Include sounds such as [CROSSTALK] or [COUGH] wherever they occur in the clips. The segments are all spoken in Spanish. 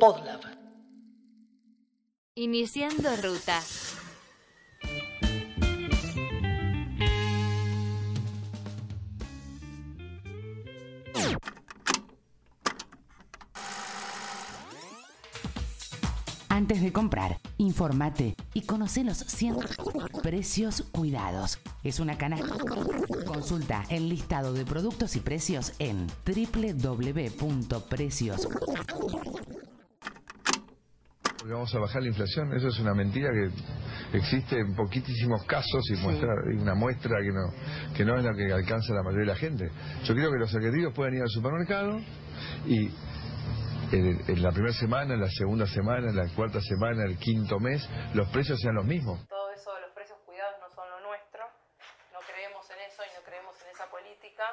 Podlab. Iniciando ruta. Antes de comprar, informate y conoce los 100 precios cuidados. Es una canasta. Consulta el listado de productos y precios en www.precios. Porque vamos a bajar la inflación, eso es una mentira que existe en poquitísimos casos y muestra una muestra que no que no es la que alcanza la mayoría de la gente. Yo creo que los argentinos pueden ir al supermercado y en, en la primera semana, en la segunda semana, en la cuarta semana, el quinto mes, los precios sean los mismos. Todo eso de los precios cuidados no son lo nuestro. No creemos en eso y no creemos en esa política.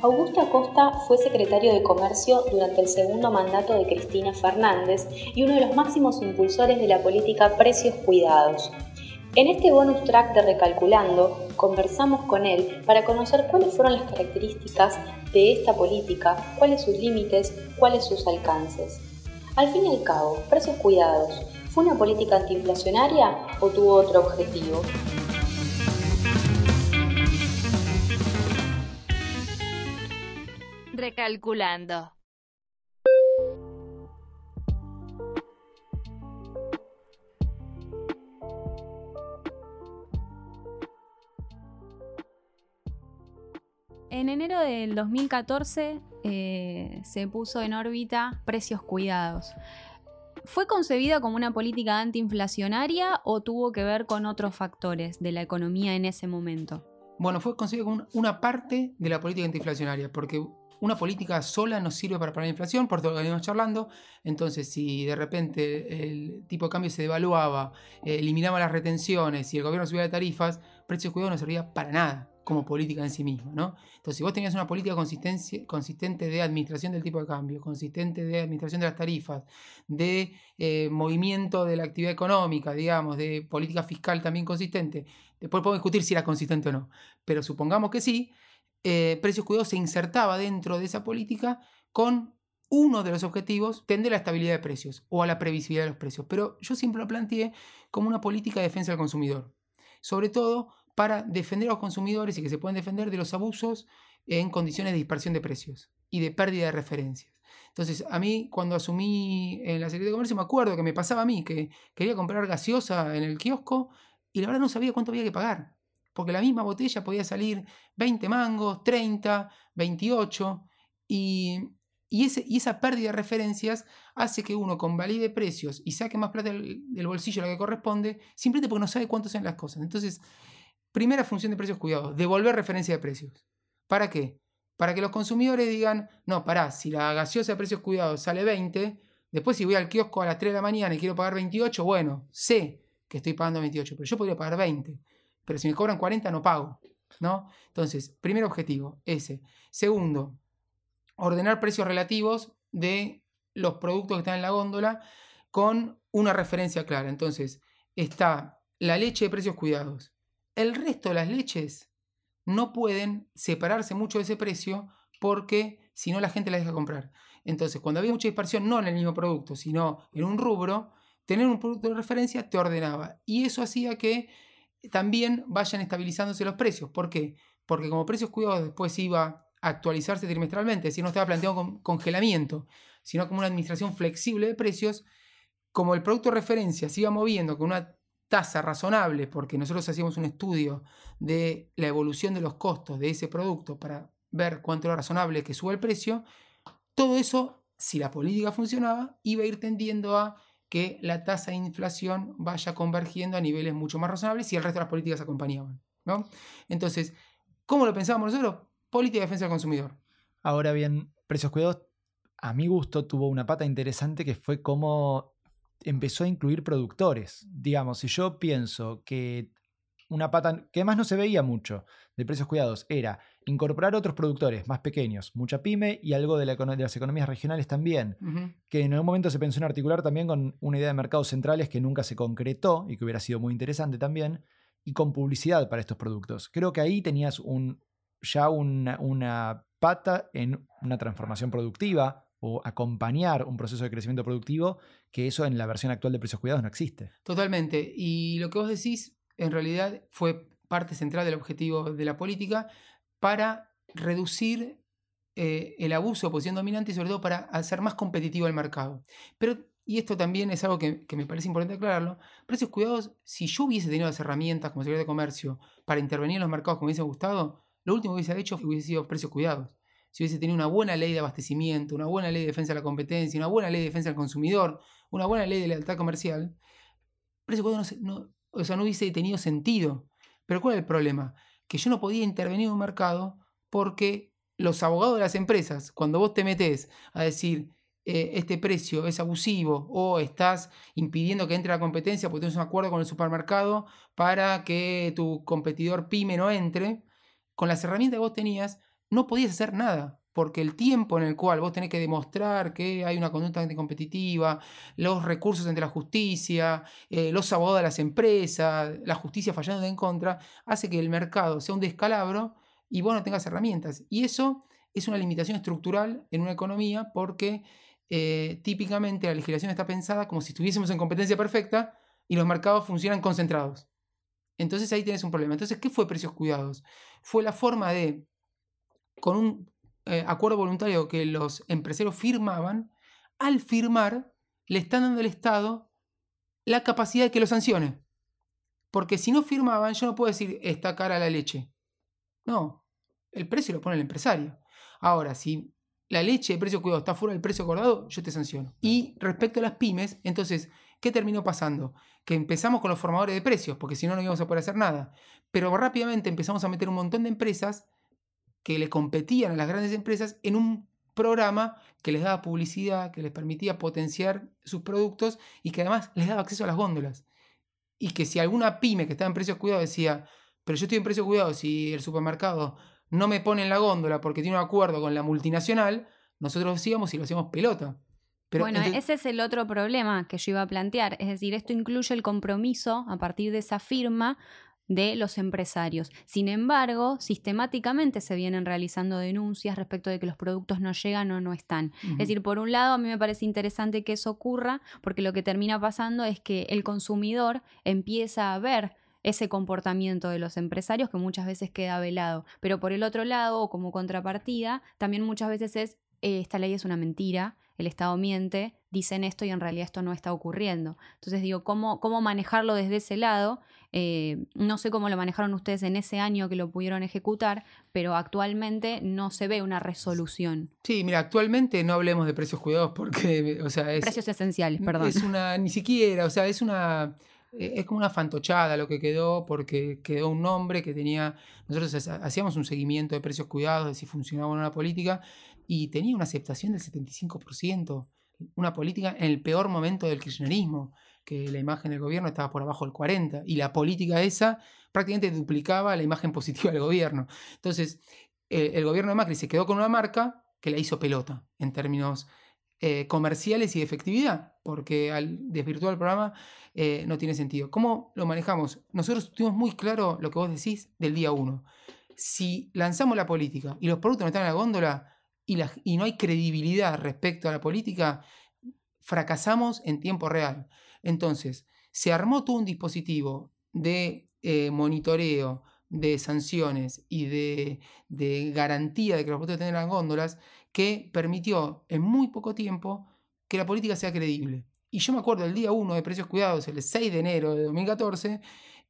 Augusto Acosta fue secretario de Comercio durante el segundo mandato de Cristina Fernández y uno de los máximos impulsores de la política Precios Cuidados. En este bonus track de Recalculando, conversamos con él para conocer cuáles fueron las características de esta política, cuáles sus límites, cuáles sus alcances. Al fin y al cabo, Precios Cuidados, ¿fue una política antiinflacionaria o tuvo otro objetivo? Recalculando. En enero del 2014 eh, se puso en órbita precios cuidados. ¿Fue concebida como una política antiinflacionaria o tuvo que ver con otros factores de la economía en ese momento? Bueno, fue concebida como una parte de la política antiinflacionaria, porque una política sola no sirve para parar la inflación, por todo lo que venimos charlando. Entonces, si de repente el tipo de cambio se devaluaba, eh, eliminaba las retenciones y el gobierno subía de tarifas, precios cuidados no servía para nada como política en sí misma, ¿no? Entonces, si vos tenías una política consistente de administración del tipo de cambio, consistente de administración de las tarifas, de eh, movimiento de la actividad económica, digamos, de política fiscal también consistente, después podemos discutir si era consistente o no, pero supongamos que sí, eh, Precios Cuidados se insertaba dentro de esa política con uno de los objetivos, tender a la estabilidad de precios o a la previsibilidad de los precios. Pero yo siempre lo planteé como una política de defensa del consumidor. Sobre todo para defender a los consumidores y que se pueden defender de los abusos en condiciones de dispersión de precios y de pérdida de referencias. Entonces, a mí cuando asumí en la Secretaría de Comercio me acuerdo que me pasaba a mí que quería comprar gaseosa en el kiosco y la verdad no sabía cuánto había que pagar, porque la misma botella podía salir 20 mangos, 30, 28 y, y, esa pérdida de referencias hace que uno convalide precios y saque más plata del, bolsillo a lo que corresponde, simplemente porque no sabe cuánto sean las cosas. Entonces, Primera función de precios cuidados, devolver referencia de precios. ¿Para qué? Para que los consumidores digan, no, pará, si la gaseosa de precios cuidados sale 20, después si voy al kiosco a las 3 de la mañana y quiero pagar 28, bueno, sé que estoy pagando 28, pero yo podría pagar 20. Pero si me cobran 40 no pago, ¿no? Entonces, primer objetivo, ese. Segundo, ordenar precios relativos de los productos que están en la góndola con una referencia clara. Entonces, está la leche de precios cuidados, el resto de las leches no pueden separarse mucho de ese precio porque si no la gente las deja comprar. Entonces, cuando había mucha dispersión, no en el mismo producto, sino en un rubro, tener un producto de referencia te ordenaba. Y eso hacía que también vayan estabilizándose los precios. ¿Por qué? Porque como precios cuidados después iba a actualizarse trimestralmente, si no estaba planteado con congelamiento, sino como una administración flexible de precios, como el producto de referencia se iba moviendo con una tasa razonable, porque nosotros hacíamos un estudio de la evolución de los costos de ese producto para ver cuánto era razonable que suba el precio, todo eso, si la política funcionaba, iba a ir tendiendo a que la tasa de inflación vaya convergiendo a niveles mucho más razonables y el resto de las políticas acompañaban. ¿no? Entonces, ¿cómo lo pensábamos nosotros? Política de defensa del consumidor. Ahora bien, precios cuidados, a mi gusto, tuvo una pata interesante que fue cómo empezó a incluir productores. Digamos, si yo pienso que una pata que además no se veía mucho de precios cuidados era incorporar otros productores más pequeños, mucha pyme y algo de, la econo- de las economías regionales también, que en algún momento se pensó en articular también con una idea de mercados centrales que nunca se concretó y que hubiera sido muy interesante también, y con publicidad para estos productos. Creo que ahí tenías un, ya una, una pata en una transformación productiva o acompañar un proceso de crecimiento productivo, que eso en la versión actual de precios cuidados no existe. Totalmente. Y lo que vos decís, en realidad, fue parte central del objetivo de la política para reducir eh, el abuso de posición dominante y sobre todo para hacer más competitivo el mercado. Pero, y esto también es algo que, me parece importante aclararlo, precios cuidados, si yo hubiese tenido las herramientas como secretario de comercio para intervenir en los mercados como hubiese gustado, lo último que hubiese hecho hubiese sido precios cuidados. Si hubiese tenido una buena ley de abastecimiento, una buena ley de defensa de la competencia, una buena ley de defensa del consumidor, una buena ley de lealtad comercial, cuidados no, no- o sea, no hubiese tenido sentido. Pero ¿cuál es el problema? Que yo no podía intervenir en un mercado porque los abogados de las empresas, cuando vos te metés a decir eh, este precio es abusivo o estás impidiendo que entre la competencia porque tienes un acuerdo con el supermercado para que tu competidor pyme no entre, con las herramientas que vos tenías, no podías hacer nada. Porque el tiempo en el cual vos tenés que demostrar que hay una conducta anticompetitiva, los recursos ante la justicia, eh, los abogados de las empresas, la justicia fallando en contra, hace que el mercado sea un descalabro y vos no tengas herramientas. Y eso es una limitación estructural en una economía porque eh, típicamente la legislación está pensada como si estuviésemos en competencia perfecta y los mercados funcionan concentrados. Entonces ahí tienes un problema. Entonces, ¿qué fue precios cuidados? Fue la forma de, con un eh, acuerdo voluntario que los empresarios firmaban, al firmar le están dando al Estado la capacidad de que lo sancione. Porque si no firmaban, yo no puedo decir está cara la leche. No, el precio lo pone el empresario. Ahora, si la leche de precio cuidado está fuera del precio acordado, yo te sanciono. Y respecto a las pymes, entonces, ¿qué terminó pasando? Que empezamos con los formadores de precios, porque si no, no íbamos a poder hacer nada. Pero rápidamente empezamos a meter un montón de empresas que le competían a las grandes empresas en un programa que les daba publicidad, que les permitía potenciar sus productos y que además les daba acceso a las góndolas. Y que si alguna pyme que estaba en precios cuidados decía, pero yo estoy en precios cuidados y el supermercado no me pone en la góndola porque tiene un acuerdo con la multinacional, nosotros íbamos y lo hacíamos pelota. Pero bueno, entonces- ese es el otro problema que yo iba a plantear. Es decir, esto incluye el compromiso a partir de esa firma de los empresarios. Sin embargo, sistemáticamente se vienen realizando denuncias respecto de que los productos no llegan o no están. Es decir, por un lado, a mí me parece interesante que eso ocurra, porque lo que termina pasando es que el consumidor empieza a ver ese comportamiento de los empresarios que muchas veces queda velado. Pero por el otro lado, o como contrapartida, también muchas veces es, eh, esta ley es una mentira, el Estado miente, dicen esto y en realidad esto no está ocurriendo. Entonces digo, ¿cómo, cómo manejarlo desde ese lado? Eh, no sé cómo lo manejaron ustedes en ese año que lo pudieron ejecutar, pero actualmente no se ve una resolución. Sí, mira, actualmente no hablemos de precios cuidados porque, [LAUGHS] o sea, es, Precios esenciales, perdón. Es una, ni siquiera, o sea, es una, eh, es como una fantochada lo que quedó, porque quedó un nombre que tenía, nosotros ha- hacíamos un seguimiento de precios cuidados, de si funcionaba o no la política, y tenía una aceptación del 75%, una política en el peor momento del kirchnerismo, que la imagen del gobierno estaba por abajo del 40%, y la política esa prácticamente duplicaba la imagen [LAUGHS] positiva del gobierno. Entonces, eh, el gobierno de Macri se quedó con una marca que la hizo pelota en términos eh, comerciales y de efectividad, porque al desvirtuar el programa eh, no tiene sentido. ¿Cómo lo manejamos? Nosotros tuvimos muy claro lo que vos decís del día uno. Si lanzamos la política y los productos no están en la góndola y, no hay credibilidad respecto a la política, fracasamos en tiempo real. Entonces, se armó todo un dispositivo de eh, monitoreo, de sanciones y de, garantía de que los tengan las góndolas que permitió en muy poco tiempo que la política sea creíble. Y yo me acuerdo el día 1 de Precios Cuidados, el 6 de enero de 2014,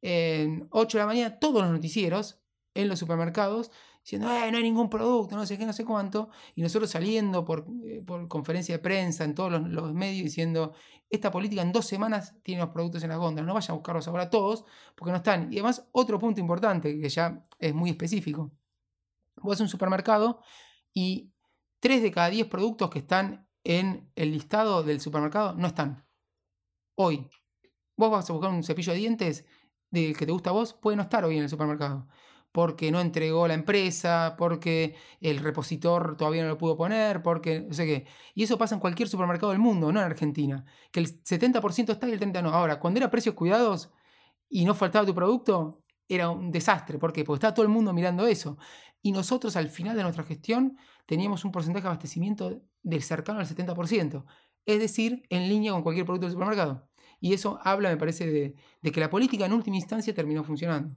en 8 de la mañana, todos los noticieros en los supermercados diciendo, "Eh, no hay ningún producto, no sé qué, no sé cuánto. Y nosotros saliendo por, eh, por conferencia de prensa en todos los, medios diciendo, esta política en dos semanas tiene los productos en las góndolas, no vayan a buscarlos ahora todos porque no están. Y además, otro punto importante que ya es muy específico. Vos a un supermercado y 3 de cada 10 productos que están en el listado del supermercado no están. Hoy, vos vas a buscar un cepillo de dientes del que te gusta a vos puede no estar hoy en el supermercado. Porque no entregó la empresa, porque el repositor todavía no lo pudo poner, porque no sé qué. Y eso pasa en cualquier supermercado del mundo, no en Argentina. Que el 70% está y el 30% no. Ahora, cuando era precios cuidados y no faltaba tu producto, era un desastre. ¿Por qué? Porque estaba todo el mundo mirando eso. Y nosotros al final de nuestra gestión teníamos un porcentaje de abastecimiento del cercano al 70%. Es decir, en línea con cualquier producto del supermercado. Y eso habla, me parece, de, de que la política en última instancia terminó funcionando.